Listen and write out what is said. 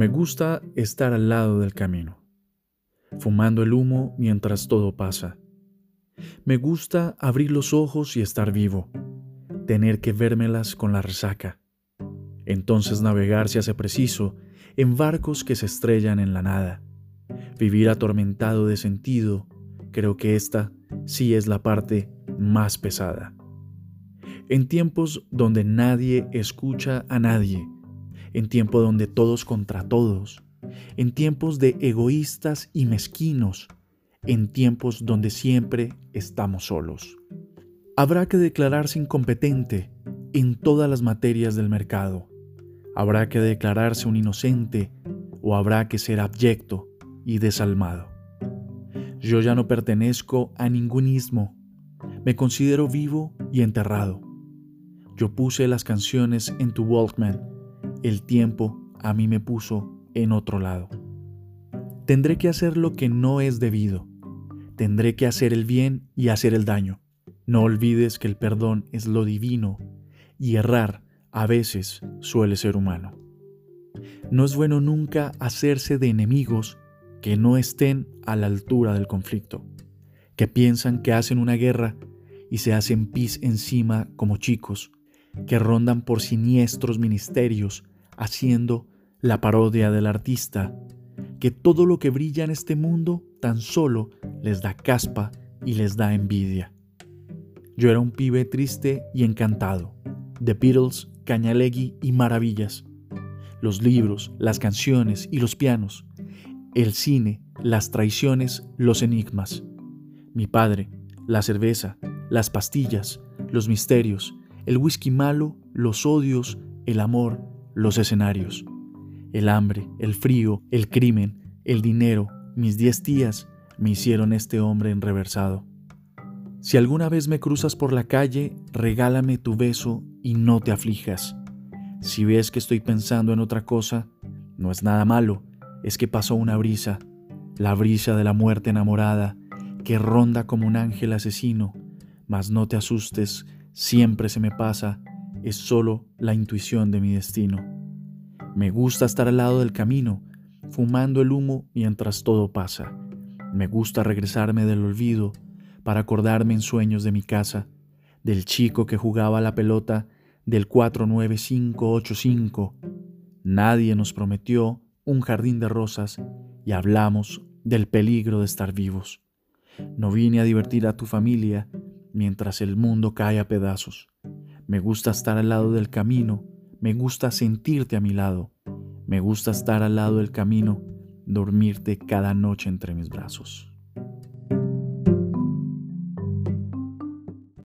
Me gusta estar al lado del camino, fumando el humo mientras todo pasa. Me gusta abrir los ojos y estar vivo, tener que vérmelas con la resaca. Entonces navegar se hace preciso en barcos que se estrellan en la nada. Vivir atormentado de sentido, creo que esta sí es la parte más pesada. En tiempos donde nadie escucha a nadie, en tiempos donde todos contra todos, en tiempos de egoístas y mezquinos, en tiempos donde siempre estamos solos. Habrá que declararse incompetente en todas las materias del mercado. Habrá que declararse un inocente o habrá que ser abyecto y desalmado. Yo ya no pertenezco a ningún ismo. Me considero vivo y enterrado. Yo puse las canciones en tu Walkman el tiempo a mí me puso en otro lado. Tendré que hacer lo que no es debido. Tendré que hacer el bien y hacer el daño. No olvides que el perdón es lo divino y errar a veces suele ser humano. No es bueno nunca hacerse de enemigos que no estén a la altura del conflicto, que piensan que hacen una guerra y se hacen pis encima como chicos, que rondan por siniestros ministerios haciendo la parodia del artista, que todo lo que brilla en este mundo tan solo les da caspa y les da envidia. Yo era un pibe triste y encantado, The Beatles, Cañalegui y maravillas. Los libros, las canciones y los pianos, el cine, las traiciones, los enigmas. Mi padre, la cerveza, las pastillas, los misterios, el whisky malo, los odios, el amor, los escenarios. El hambre, el frío, el crimen, el dinero, mis diez tías me hicieron este hombre enreversado. Si alguna vez me cruzas por la calle, regálame tu beso y no te aflijas. Si ves que estoy pensando en otra cosa, no es nada malo, es que pasó una brisa, la brisa de la muerte enamorada, que ronda como un ángel asesino, mas no te asustes, siempre se me pasa es solo la intuición de mi destino. Me gusta estar al lado del camino, fumando el humo mientras todo pasa. Me gusta regresarme del olvido para acordarme en sueños de mi casa, del chico que jugaba la pelota del 49585. Nadie nos prometió un jardín de rosas y hablamos del peligro de estar vivos. No vine a divertir a tu familia mientras el mundo cae a pedazos. Me gusta estar al lado del camino, me gusta sentirte a mi lado, me gusta estar al lado del camino, dormirte cada noche entre mis brazos.